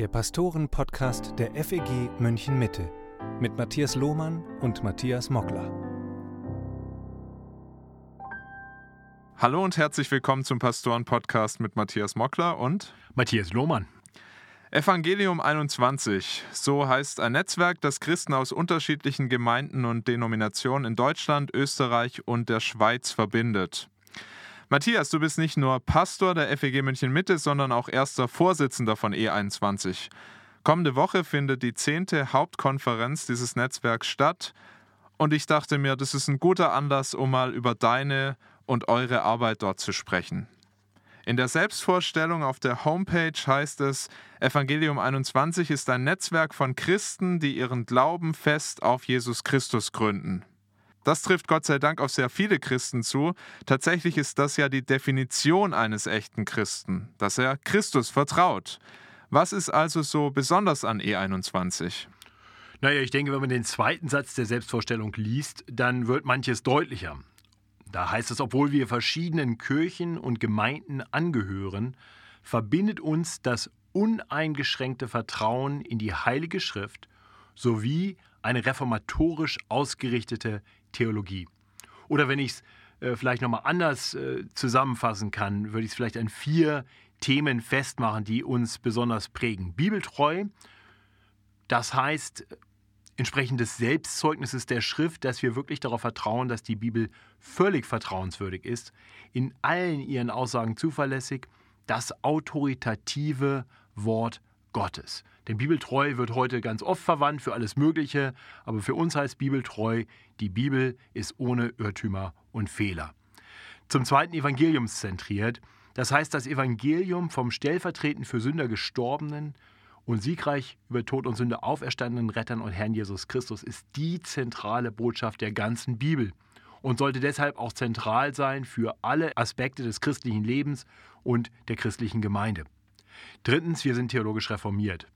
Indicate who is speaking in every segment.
Speaker 1: der Pastoren-Podcast der FEG München Mitte mit Matthias Lohmann und Matthias Mockler.
Speaker 2: Hallo und herzlich willkommen zum Pastoren-Podcast mit Matthias Mockler und
Speaker 3: Matthias Lohmann.
Speaker 2: Evangelium 21, so heißt ein Netzwerk, das Christen aus unterschiedlichen Gemeinden und Denominationen in Deutschland, Österreich und der Schweiz verbindet. Matthias, du bist nicht nur Pastor der FEG München Mitte, sondern auch erster Vorsitzender von E21. Kommende Woche findet die zehnte Hauptkonferenz dieses Netzwerks statt. Und ich dachte mir, das ist ein guter Anlass, um mal über deine und eure Arbeit dort zu sprechen. In der Selbstvorstellung auf der Homepage heißt es, Evangelium 21 ist ein Netzwerk von Christen, die ihren Glauben fest auf Jesus Christus gründen. Das trifft Gott sei Dank auf sehr viele Christen zu. Tatsächlich ist das ja die Definition eines echten Christen, dass er Christus vertraut. Was ist also so besonders an E21?
Speaker 3: Naja, ich denke, wenn man den zweiten Satz der Selbstvorstellung liest, dann wird manches deutlicher. Da heißt es, obwohl wir verschiedenen Kirchen und Gemeinden angehören, verbindet uns das uneingeschränkte Vertrauen in die Heilige Schrift sowie eine reformatorisch ausgerichtete Theologie. Oder wenn ich es äh, vielleicht nochmal anders äh, zusammenfassen kann, würde ich es vielleicht an vier Themen festmachen, die uns besonders prägen. Bibeltreu, das heißt entsprechend des Selbstzeugnisses der Schrift, dass wir wirklich darauf vertrauen, dass die Bibel völlig vertrauenswürdig ist, in allen ihren Aussagen zuverlässig, das autoritative Wort Gottes. Denn bibeltreu wird heute ganz oft verwandt für alles Mögliche, aber für uns heißt bibeltreu, die Bibel ist ohne Irrtümer und Fehler. Zum zweiten evangeliumszentriert, das heißt das Evangelium vom stellvertretend für Sünder gestorbenen und siegreich über Tod und Sünde auferstandenen Rettern und Herrn Jesus Christus ist die zentrale Botschaft der ganzen Bibel und sollte deshalb auch zentral sein für alle Aspekte des christlichen Lebens und der christlichen Gemeinde. Drittens, wir sind theologisch reformiert.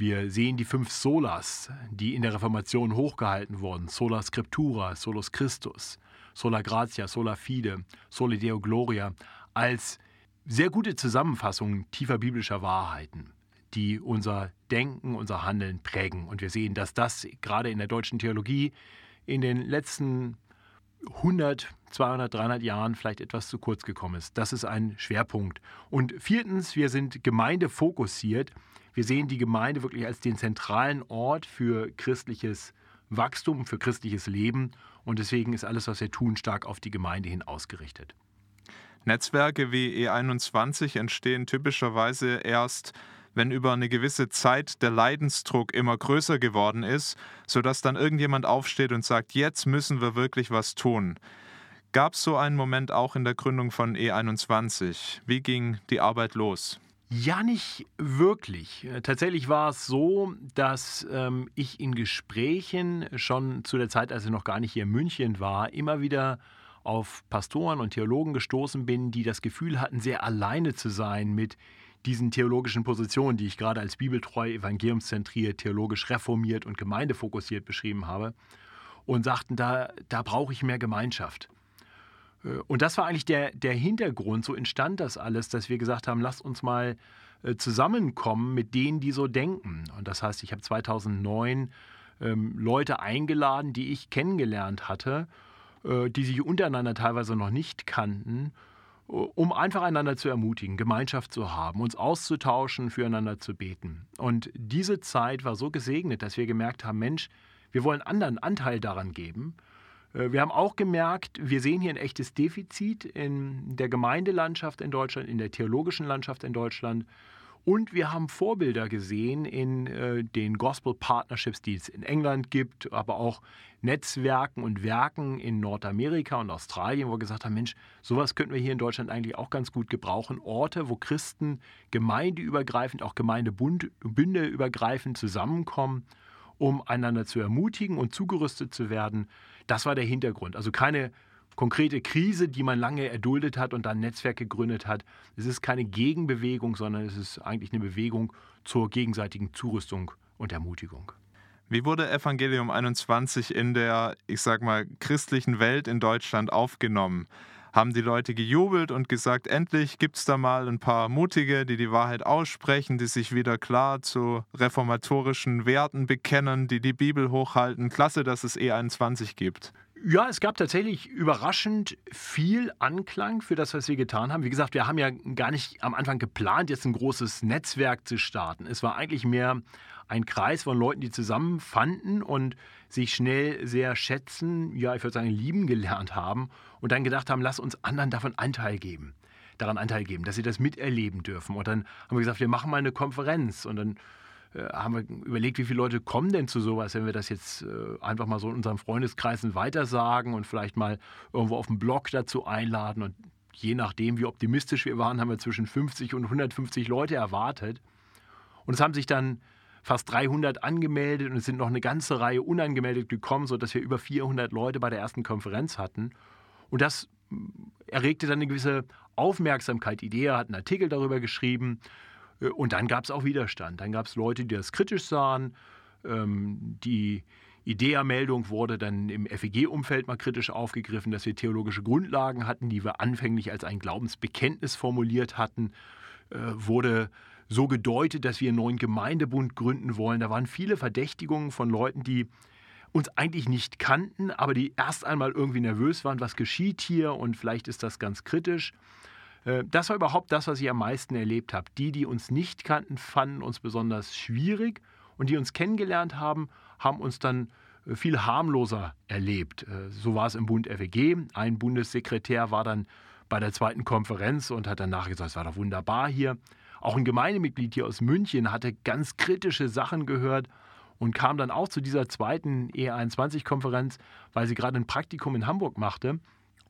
Speaker 3: Wir sehen die fünf Solas, die in der Reformation hochgehalten wurden: Sola Scriptura, Solus Christus, Sola Gratia, Sola Fide, Soli Deo Gloria, als sehr gute Zusammenfassungen tiefer biblischer Wahrheiten, die unser Denken, unser Handeln prägen. Und wir sehen, dass das gerade in der deutschen Theologie in den letzten 100, 200, 300 Jahren vielleicht etwas zu kurz gekommen ist. Das ist ein Schwerpunkt. Und viertens, wir sind gemeindefokussiert. Wir sehen die Gemeinde wirklich als den zentralen Ort für christliches Wachstum, für christliches Leben. Und deswegen ist alles, was wir tun, stark auf die Gemeinde hin ausgerichtet.
Speaker 2: Netzwerke wie E21 entstehen typischerweise erst wenn über eine gewisse Zeit der Leidensdruck immer größer geworden ist, sodass dann irgendjemand aufsteht und sagt, jetzt müssen wir wirklich was tun. Gab es so einen Moment auch in der Gründung von E21? Wie ging die Arbeit los?
Speaker 3: Ja, nicht wirklich. Tatsächlich war es so, dass ähm, ich in Gesprächen schon zu der Zeit, als ich noch gar nicht hier in München war, immer wieder auf Pastoren und Theologen gestoßen bin, die das Gefühl hatten, sehr alleine zu sein mit diesen theologischen Positionen, die ich gerade als bibeltreu, evangeliumszentriert, theologisch reformiert und gemeindefokussiert beschrieben habe, und sagten, da, da brauche ich mehr Gemeinschaft. Äh, und das war eigentlich der, der Hintergrund, so entstand das alles, dass wir gesagt haben, lasst uns mal äh, zusammenkommen mit denen, die so denken. Und das heißt, ich habe 2009 ähm, Leute eingeladen, die ich kennengelernt hatte, äh, die sich untereinander teilweise noch nicht kannten um einfach einander zu ermutigen, Gemeinschaft zu haben, uns auszutauschen, füreinander zu beten. Und diese Zeit war so gesegnet, dass wir gemerkt haben, Mensch, wir wollen anderen Anteil daran geben. Äh, wir haben auch gemerkt, wir sehen hier ein echtes Defizit in der Gemeindelandschaft in Deutschland, in der theologischen Landschaft in Deutschland. Und wir haben Vorbilder gesehen in äh, den Gospel Partnerships, die es in England gibt, aber auch Netzwerken und Werken in Nordamerika und Australien, wo wir gesagt haben, Mensch, sowas könnten wir hier in Deutschland eigentlich auch ganz gut gebrauchen. Orte, wo Christen gemeindeübergreifend, auch Gemeindebünde übergreifend zusammenkommen, um einander zu ermutigen und zugerüstet zu werden. Das war der Hintergrund. Also keine konkrete Krise, die man lange erduldet hat und dann Netzwerk gegründet hat. Es ist keine Gegenbewegung, sondern es ist eigentlich eine Bewegung zur gegenseitigen Zurüstung und Ermutigung.
Speaker 2: Wie wurde Evangelium 21 in der, ich sag mal, christlichen Welt in Deutschland aufgenommen? Haben die Leute gejubelt und gesagt, endlich gibt es da mal ein paar Mutige, die die Wahrheit aussprechen, die sich wieder klar zu reformatorischen Werten bekennen, die die Bibel hochhalten. Klasse, dass es E21 gibt.
Speaker 3: Ja, es gab tatsächlich überraschend viel Anklang für das, was wir getan haben. Wie gesagt, wir haben ja gar nicht am Anfang geplant, jetzt ein großes Netzwerk zu starten. Es war eigentlich mehr ein Kreis von Leuten, die zusammenfanden und sich schnell sehr schätzen, ja, ich würde sagen, lieben gelernt haben und dann gedacht haben, lass uns anderen davon Anteil geben, daran Anteil geben, dass sie das miterleben dürfen. Und dann haben wir gesagt, wir machen mal eine Konferenz und dann haben wir überlegt, wie viele Leute kommen denn zu sowas, wenn wir das jetzt äh, einfach mal so in unseren Freundeskreisen weitersagen und vielleicht mal irgendwo auf dem Blog dazu einladen. Und je nachdem, wie optimistisch wir waren, haben wir zwischen 50 und 150 Leute erwartet. Und es haben sich dann fast 300 angemeldet und es sind noch eine ganze Reihe unangemeldet gekommen, sodass wir über 400 Leute bei der ersten Konferenz hatten. Und das erregte dann eine gewisse Aufmerksamkeit. Idea hat einen Artikel darüber geschrieben äh, und dann gab es auch Widerstand. Dann gab es Leute, die das kritisch sahen. Ähm, die IDEA-Meldung wurde dann im FEG-Umfeld mal kritisch aufgegriffen, dass wir theologische Grundlagen hatten, die wir anfänglich als ein Glaubensbekenntnis formuliert hatten, äh, wurde so gedeutet, dass wir einen neuen Gemeindebund gründen wollen. Da waren viele Verdächtigungen von Leuten, die uns eigentlich nicht kannten, aber die erst einmal irgendwie nervös waren, was geschieht hier und vielleicht ist das ganz kritisch. Äh, das war überhaupt das, was ich am meisten erlebt habe. Die, die uns nicht kannten, fanden uns besonders schwierig und die uns kennengelernt haben, haben uns dann äh, viel harmloser erlebt. Äh, so war es im Bund FEG. Ein Bundessekretär war dann bei der zweiten Konferenz und hat danach gesagt, es war doch wunderbar hier. Auch ein Gemeindemitglied hier aus München hatte ganz kritische Sachen gehört und kam dann auch zu dieser zweiten E21-Konferenz, weil sie gerade ein Praktikum in Hamburg machte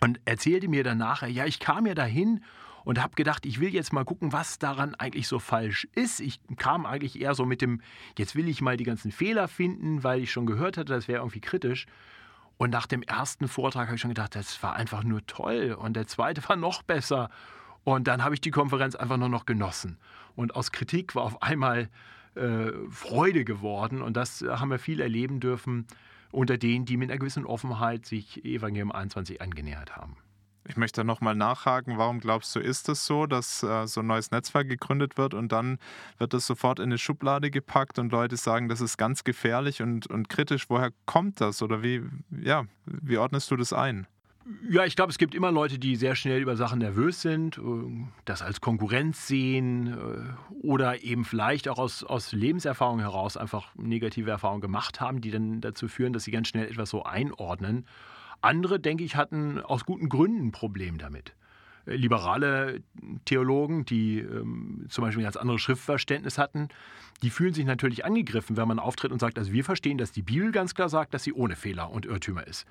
Speaker 3: und erzählte mir dann nachher, ja, ich kam ja dahin und habe gedacht, ich will jetzt mal gucken, was daran eigentlich so falsch ist. Ich kam eigentlich eher so mit dem, jetzt will ich mal die ganzen Fehler finden, weil ich schon gehört hatte, das wäre irgendwie kritisch. Und nach dem ersten Vortrag habe ich schon gedacht, das war einfach nur toll. Und der zweite war noch besser. Und dann habe ich die Konferenz einfach nur noch genossen. Und aus Kritik war auf einmal äh, Freude geworden. Und das haben wir viel erleben dürfen unter denen, die mit einer gewissen Offenheit sich Evangelium 21 angenähert haben.
Speaker 2: Ich möchte nochmal nachhaken, warum glaubst du, ist es so, dass äh, so ein neues Netzwerk gegründet wird und dann wird es sofort in eine Schublade gepackt und Leute sagen, das ist ganz gefährlich und, und kritisch. Woher kommt das oder wie, ja, wie ordnest du das ein?
Speaker 3: Ja, ich glaube, es gibt immer Leute, die sehr schnell über Sachen nervös sind, äh, das als Konkurrenz sehen äh, oder eben vielleicht auch aus, aus Lebenserfahrung heraus einfach negative Erfahrungen gemacht haben, die dann dazu führen, dass sie ganz schnell etwas so einordnen. Andere, denke ich, hatten aus guten Gründen ein Problem damit. Äh, liberale Theologen, die ähm, zum Beispiel ein ganz anderes Schriftverständnis hatten, die fühlen sich natürlich angegriffen, wenn man auftritt und sagt, also wir verstehen, dass die Bibel ganz klar sagt, dass sie ohne Fehler und Irrtümer ist.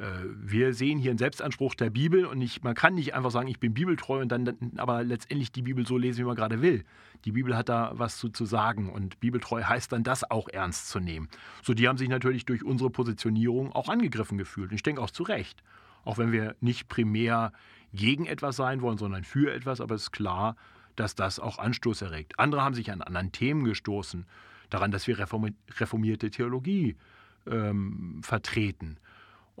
Speaker 3: Äh, wir sehen hier einen Selbstanspruch der Bibel und nicht, man kann nicht einfach sagen, ich bin bibeltreu und dann aber letztendlich die Bibel so lesen, wie man gerade will. Die Bibel hat da was zu, zu sagen und bibeltreu heißt dann, das auch ernst zu nehmen. So, die haben sich natürlich durch unsere Positionierung auch angegriffen gefühlt und ich denke auch zu Recht. Auch wenn wir nicht primär gegen etwas sein wollen, sondern für etwas, aber es ist klar, dass das auch Anstoß erregt. Andere haben sich an anderen Themen gestoßen, daran, dass wir reformierte Theologie ähm, vertreten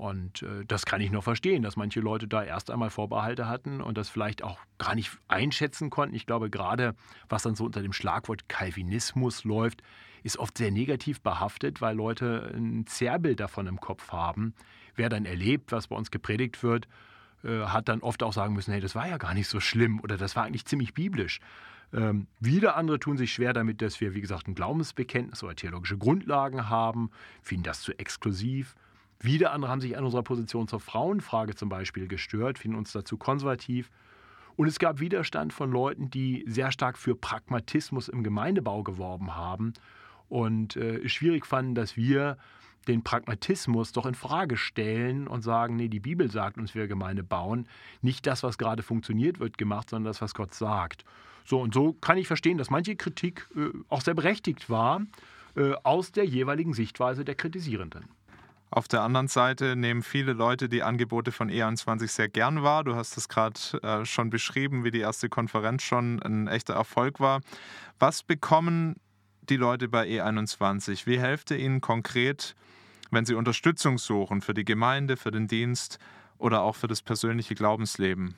Speaker 3: und äh, das kann ich noch verstehen, dass manche Leute da erst einmal Vorbehalte hatten und das vielleicht auch gar nicht einschätzen konnten. Ich glaube, gerade was dann so unter dem Schlagwort Calvinismus läuft, ist oft sehr negativ behaftet, weil Leute ein Zerrbild davon im Kopf haben. Wer dann erlebt, was bei uns gepredigt wird, äh, hat dann oft auch sagen müssen, hey, das war ja gar nicht so schlimm oder das war eigentlich ziemlich biblisch. Ähm, wieder andere tun sich schwer damit, dass wir, wie gesagt, ein Glaubensbekenntnis oder theologische Grundlagen haben, finden das zu exklusiv. Wieder andere haben sich an unserer Position zur Frauenfrage zum Beispiel gestört, finden uns dazu konservativ. Und es gab Widerstand von Leuten, die sehr stark für Pragmatismus im Gemeindebau geworben haben und äh, schwierig fanden, dass wir den Pragmatismus doch in Frage stellen und sagen, nee, die Bibel sagt uns, wir Gemeinde bauen. Nicht das, was gerade funktioniert, wird gemacht, sondern das, was Gott sagt. So und so kann ich verstehen, dass manche Kritik äh, auch sehr berechtigt war äh, aus der jeweiligen Sichtweise der Kritisierenden.
Speaker 2: Auf der anderen Seite nehmen viele Leute die Angebote von E21 sehr gern wahr. Du hast es gerade äh, schon beschrieben, wie die erste Konferenz schon ein echter Erfolg war. Was bekommen die Leute bei E21? Wie helft ihr ihnen konkret, wenn sie Unterstützung suchen für die Gemeinde, für den Dienst oder auch für das persönliche Glaubensleben?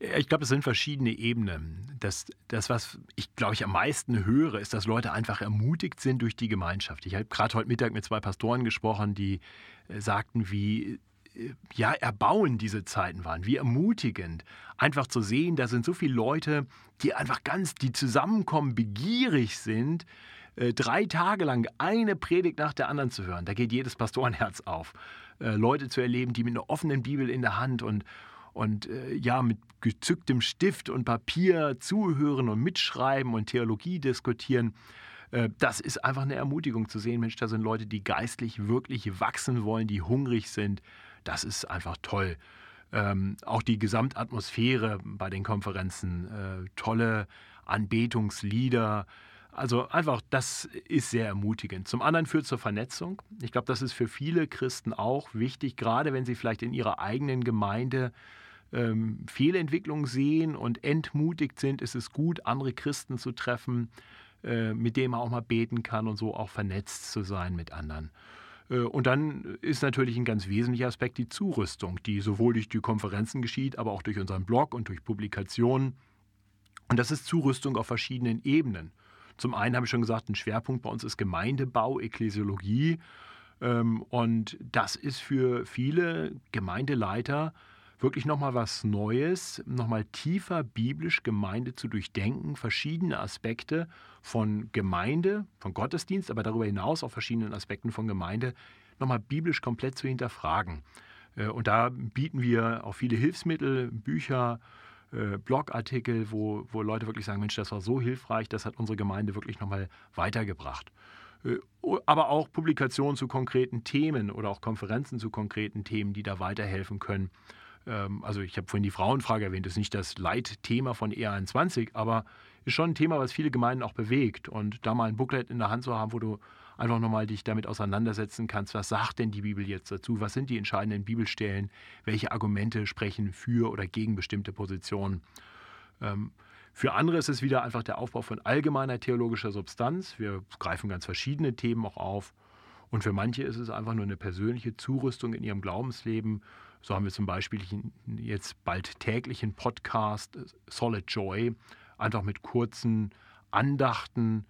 Speaker 3: Ich glaube, es sind verschiedene Ebenen. Das, das, was ich, glaube ich, am meisten höre, ist, dass Leute einfach ermutigt sind durch die Gemeinschaft. Ich habe gerade heute Mittag mit zwei Pastoren gesprochen, die äh, sagten, wie äh, ja, erbauend diese Zeiten waren, wie ermutigend. Einfach zu sehen, da sind so viele Leute, die einfach ganz, die zusammenkommen, begierig sind, äh, drei Tage lang eine Predigt nach der anderen zu hören. Da geht jedes Pastorenherz auf. Leute zu erleben, die mit einer offenen Bibel in der Hand und, und äh, ja, mit gezücktem Stift und Papier zuhören und mitschreiben und Theologie diskutieren. Äh, das ist einfach eine Ermutigung zu sehen, Mensch, da sind Leute, die geistlich wirklich wachsen wollen, die hungrig sind. Das ist einfach toll. Ähm, auch die Gesamtatmosphäre bei den Konferenzen, äh, tolle Anbetungslieder. Also einfach, das ist sehr ermutigend. Zum anderen führt zur Vernetzung. Ich glaube, das ist für viele Christen auch wichtig, gerade wenn sie vielleicht in ihrer eigenen Gemeinde ähm, Fehlentwicklung sehen und entmutigt sind, ist es gut, andere Christen zu treffen, äh, mit denen man auch mal beten kann und so auch vernetzt zu sein mit anderen. Äh, und dann ist natürlich ein ganz wesentlicher Aspekt die Zurüstung, die sowohl durch die Konferenzen geschieht, aber auch durch unseren Blog und durch Publikationen. Und das ist Zurüstung auf verschiedenen Ebenen. Zum einen habe ich schon gesagt, ein Schwerpunkt bei uns ist Gemeindebau, Ekklesiologie. Ähm, und das ist für viele Gemeindeleiter wirklich nochmal was Neues, nochmal tiefer biblisch Gemeinde zu durchdenken, verschiedene Aspekte von Gemeinde, von Gottesdienst, aber darüber hinaus auch verschiedenen Aspekten von Gemeinde nochmal biblisch komplett zu hinterfragen. Äh, und da bieten wir auch viele Hilfsmittel, Bücher, äh, Blogartikel, wo, wo Leute wirklich sagen, Mensch, das war so hilfreich, das hat unsere Gemeinde wirklich nochmal weitergebracht. Äh, aber auch Publikationen zu konkreten Themen oder auch Konferenzen zu konkreten Themen, die da weiterhelfen können. Ähm, also ich habe vorhin die Frauenfrage erwähnt, das ist nicht das Leitthema von E21, aber ist schon ein Thema, was viele Gemeinden auch bewegt. Und da mal ein Booklet in der Hand zu haben, wo du einfach nochmal dich damit auseinandersetzen kannst, was sagt denn die Bibel jetzt dazu, was sind die entscheidenden Bibelstellen, welche Argumente sprechen für oder gegen bestimmte Positionen. Ähm, für andere ist es wieder einfach der Aufbau von allgemeiner theologischer Substanz. Wir greifen ganz verschiedene Themen auch auf. Und für manche ist es einfach nur eine persönliche Zurüstung in ihrem Glaubensleben, so haben wir zum Beispiel jetzt bald täglichen Podcast äh, Solid Joy, einfach mit kurzen Andachten,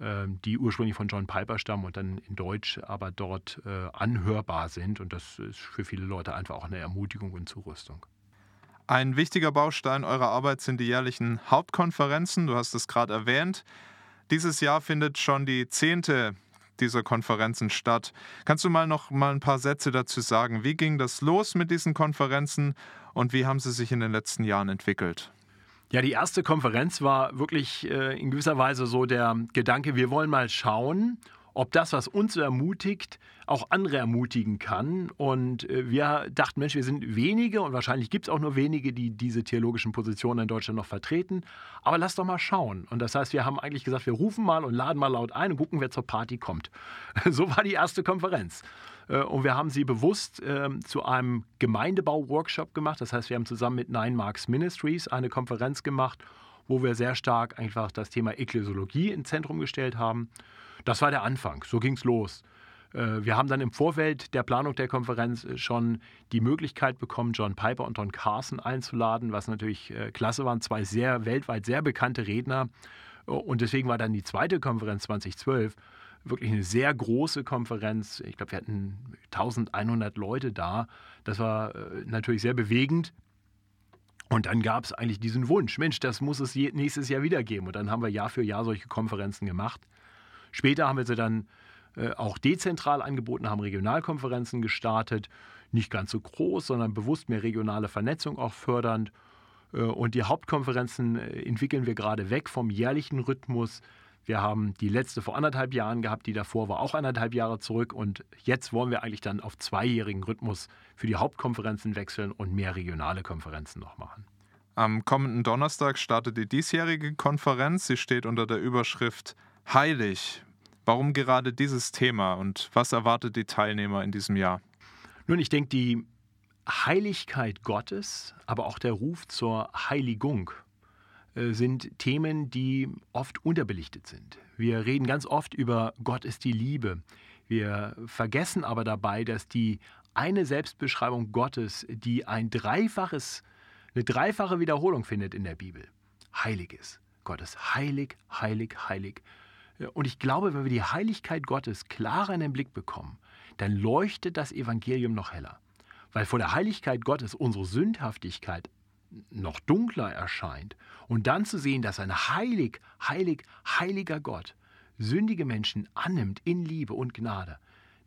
Speaker 3: ähm, die ursprünglich von John Piper stammen und dann in Deutsch aber dort äh, anhörbar sind. Und das ist für viele Leute einfach auch eine Ermutigung und Zurüstung.
Speaker 2: Ein wichtiger Baustein eurer Arbeit sind die jährlichen Hauptkonferenzen. Du hast es gerade erwähnt. Dieses Jahr findet schon die zehnte dieser Konferenzen statt. Kannst du mal noch mal ein paar Sätze dazu sagen? Wie ging das los mit diesen Konferenzen und wie haben sie sich in den letzten Jahren entwickelt?
Speaker 3: Ja, die erste Konferenz war wirklich äh, in gewisser Weise so der Gedanke, wir wollen mal schauen, ob das, was uns ermutigt, auch andere ermutigen kann. Und äh, wir dachten, Mensch, wir sind wenige und wahrscheinlich gibt es auch nur wenige, die diese theologischen Positionen in Deutschland noch vertreten. Aber lass doch mal schauen. Und das heißt, wir haben eigentlich gesagt, wir rufen mal und laden mal laut ein und gucken, wer zur Party kommt. So war die erste Konferenz. Äh, und wir haben sie bewusst äh, zu einem Gemeindebau-Workshop gemacht. Das heißt, wir haben zusammen mit Nine Marks Ministries eine Konferenz gemacht, wo wir sehr stark einfach das Thema Ekklesiologie ins Zentrum gestellt haben. Das war der Anfang, so ging es los. Äh, wir haben dann im Vorfeld der Planung der Konferenz äh, schon die Möglichkeit bekommen, John Piper und Don Carson einzuladen, was natürlich äh, klasse waren. Zwei sehr weltweit sehr bekannte Redner. Und deswegen war dann die zweite Konferenz 2012 wirklich eine sehr große Konferenz. Ich glaube, wir hatten 1100 Leute da. Das war natürlich sehr bewegend. Und dann gab es eigentlich diesen Wunsch, Mensch, das muss es nächstes Jahr wieder geben. Und dann haben wir Jahr für Jahr solche Konferenzen gemacht. Später haben wir sie dann äh, auch dezentral angeboten, haben Regionalkonferenzen gestartet, nicht ganz so groß, sondern bewusst mehr regionale Vernetzung auch fördernd. Äh, und die Hauptkonferenzen äh, entwickeln wir gerade weg vom jährlichen Rhythmus. Wir haben die letzte vor anderthalb Jahren gehabt, die davor war auch anderthalb Jahre zurück. Und jetzt wollen wir eigentlich dann auf zweijährigen Rhythmus für die Hauptkonferenzen wechseln und mehr regionale Konferenzen noch machen.
Speaker 2: Am kommenden Donnerstag startet die diesjährige Konferenz. Sie steht unter der Überschrift Heilig. Warum gerade dieses Thema und was erwartet die Teilnehmer in diesem Jahr?
Speaker 3: Nun, ich denke, die Heiligkeit Gottes, aber auch der Ruf zur Heiligung sind Themen, die oft unterbelichtet sind. Wir reden ganz oft über Gott ist die Liebe. Wir vergessen aber dabei, dass die eine Selbstbeschreibung Gottes, die ein dreifaches, eine dreifache Wiederholung findet in der Bibel. Heilig ist. Gott ist heilig, heilig, heilig. Und ich glaube, wenn wir die Heiligkeit Gottes klarer in den Blick bekommen, dann leuchtet das Evangelium noch heller. Weil vor der Heiligkeit Gottes unsere Sündhaftigkeit noch dunkler erscheint. Und dann zu sehen, dass ein heilig, heilig, heiliger Gott sündige Menschen annimmt in Liebe und Gnade,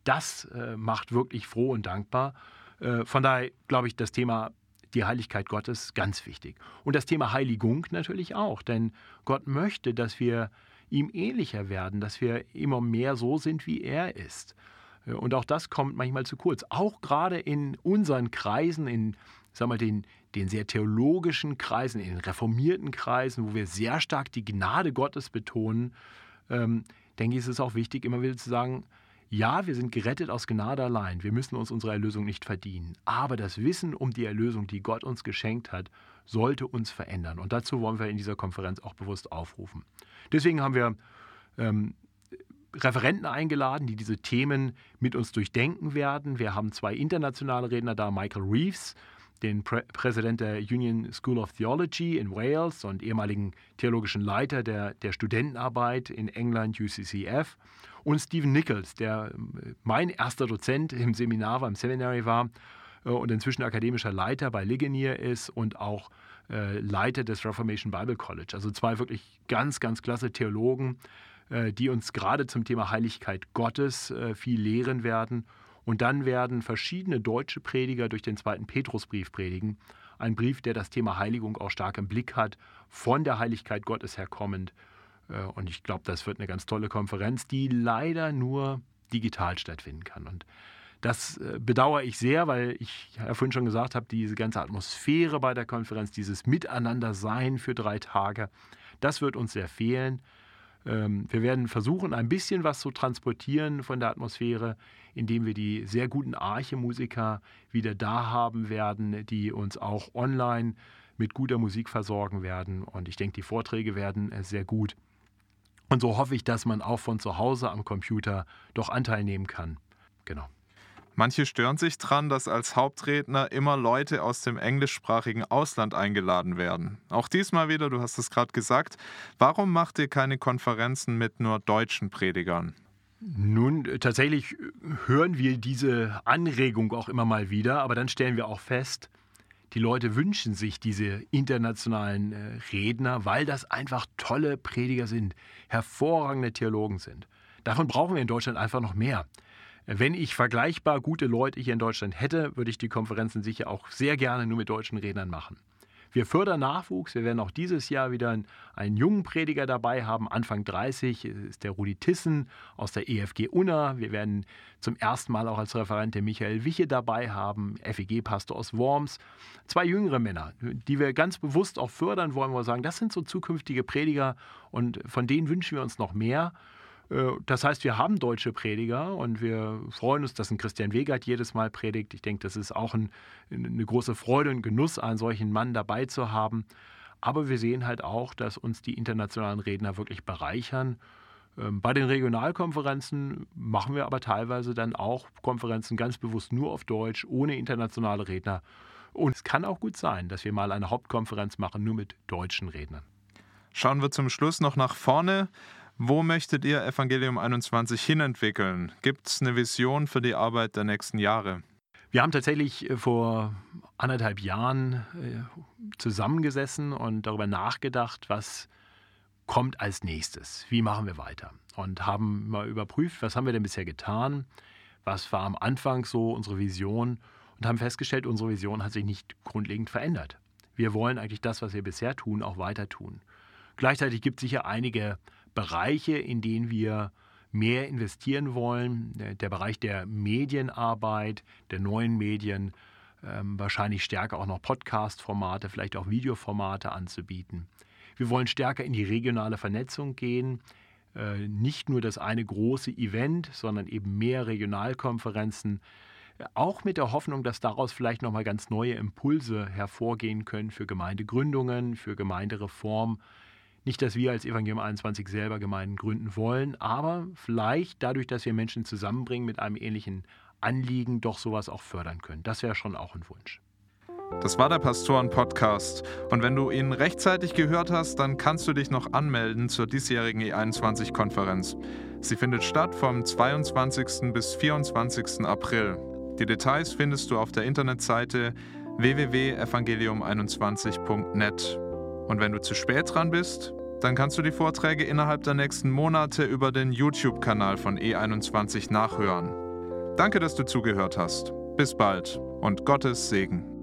Speaker 3: das äh, macht wirklich froh und dankbar. Äh, von daher glaube ich, das Thema die Heiligkeit Gottes ganz wichtig. Und das Thema Heiligung natürlich auch, denn Gott möchte, dass wir ihm ähnlicher werden, dass wir immer mehr so sind, wie er ist. Äh, und auch das kommt manchmal zu kurz. Auch gerade in unseren Kreisen, in sag mal, den, den sehr theologischen Kreisen, in den reformierten Kreisen, wo wir sehr stark die Gnade Gottes betonen, ähm, denke ich, ist es auch wichtig, immer wieder zu sagen, ja, wir sind gerettet aus Gnade allein. Wir müssen uns unsere Erlösung nicht verdienen. Aber das Wissen um die Erlösung, die Gott uns geschenkt hat, sollte uns verändern. Und dazu wollen wir in dieser Konferenz auch bewusst aufrufen. Deswegen haben wir ähm, Referenten eingeladen, die diese Themen mit uns durchdenken werden. Wir haben zwei internationale Redner da, Michael Reeves, den Prä Präsident der Union School of Theology in Wales und ehemaligen theologischen Leiter der, der Studentenarbeit in England, UCCF, und Stephen Nichols, der äh, mein erster Dozent im Seminar war, im Seminary war äh, und inzwischen akademischer Leiter bei Ligonier ist und auch äh, Leiter des Reformation Bible College. Also zwei wirklich ganz, ganz klasse Theologen, äh, die uns gerade zum Thema Heiligkeit Gottes äh, viel lehren werden. Und dann werden verschiedene deutsche Prediger durch den zweiten Petrusbrief predigen. Ein Brief, der das Thema Heiligung auch stark im Blick hat, von der Heiligkeit Gottes herkommend. Äh, und ich glaube, das wird eine ganz tolle Konferenz, die leider nur digital stattfinden kann. Und das bedauere ich sehr, weil ich ja vorhin schon gesagt habe, diese ganze Atmosphäre bei der Konferenz, dieses Miteinandersein für drei Tage, das wird uns sehr fehlen. Ähm, wir werden versuchen, ein bisschen was zu transportieren von der Atmosphäre, indem wir die sehr guten Arche-Musiker wieder da haben werden, die uns auch online mit guter Musik versorgen werden. Und ich denke, die Vorträge werden äh, sehr gut. Und so hoffe ich, dass man auch von zu Hause am Computer doch Anteil nehmen kann. Genau.
Speaker 2: Manche stören sich dran, dass als Hauptredner immer Leute aus dem englischsprachigen Ausland eingeladen werden. Auch diesmal wieder, du hast es gerade gesagt, warum macht ihr keine Konferenzen mit nur deutschen Predigern?
Speaker 3: Nun, tatsächlich hören wir diese Anregung auch immer mal wieder, aber dann stellen wir auch fest, die Leute wünschen sich diese internationalen äh, Redner, weil das einfach tolle Prediger sind, hervorragende Theologen sind. Davon brauchen wir in Deutschland einfach noch mehr. Wenn ich vergleichbar gute Leute hier in Deutschland hätte, würde ich die Konferenzen sicher auch sehr gerne nur mit deutschen Rednern machen. Wir fördern Nachwuchs. Wir werden auch dieses Jahr wieder einen, einen, jungen Prediger dabei haben, Anfang 30, ist der Rudi Tissen aus der EFG Unna. Wir werden zum ersten Mal auch als Referent den Michael Wiche dabei haben, FEG-Pastor aus Worms. Zwei jüngere Männer, die wir ganz bewusst auch fördern wollen, wo wir sagen, das sind so zukünftige Prediger und von denen wünschen wir uns noch mehr. Äh, das heißt, wir haben deutsche Prediger und wir freuen uns, dass ein Christian Wegert jedes Mal predigt. Ich denke, das ist auch ein, eine große Freude und Genuss, einen solchen Mann dabei zu haben. Aber wir sehen halt auch, dass uns die internationalen Redner wirklich bereichern. Ähm, bei den Regionalkonferenzen machen wir aber teilweise dann auch Konferenzen ganz bewusst nur auf Deutsch, ohne internationale Redner. Und es kann auch gut sein, dass wir mal eine Hauptkonferenz machen, nur mit deutschen Rednern.
Speaker 2: Schauen wir zum Schluss noch nach vorne. Wo möchtet ihr Evangelium 21 hinentwickeln? Gibt es eine Vision für die Arbeit der nächsten Jahre?
Speaker 3: Wir haben tatsächlich äh, vor anderthalb Jahren äh, zusammengesessen und darüber nachgedacht, was kommt als nächstes, wie machen wir weiter und haben mal überprüft, was haben wir denn bisher getan, was war am Anfang so unsere Vision und haben festgestellt, unsere Vision hat sich nicht grundlegend verändert. Wir wollen eigentlich das, was wir bisher tun, auch weiter tun. Gleichzeitig gibt es sicher einige Bereiche, in denen wir mehr investieren wollen. Der Bereich der Medienarbeit, der neuen Medien, ähm, wahrscheinlich stärker auch noch Podcast-Formate, vielleicht auch Videoformate anzubieten. Wir wollen stärker in die regionale Vernetzung gehen. Äh, nicht nur das eine große Event, sondern eben mehr Regionalkonferenzen. Auch mit der Hoffnung, dass daraus vielleicht nochmal ganz neue Impulse hervorgehen können für Gemeindegründungen, für Gemeindereform, nicht, dass wir als Evangelium 21 selber Gemeinden gründen wollen, aber vielleicht dadurch, dass wir Menschen zusammenbringen mit einem ähnlichen Anliegen doch sowas auch fördern können. Das wäre schon auch ein Wunsch.
Speaker 2: Das war der Pastoren-Podcast. Und wenn du ihn rechtzeitig gehört hast, dann kannst du dich noch anmelden zur diesjährigen E21-Konferenz. Sie findet statt vom 22. bis 24. April. Die Details findest du auf der Internetseite www.evangelium21.net. Und wenn du zu spät dran bist, dann kannst du die Vorträge innerhalb der nächsten Monate über den YouTube-Kanal von E21 nachhören. Danke, dass du zugehört hast. Bis bald und Gottes Segen.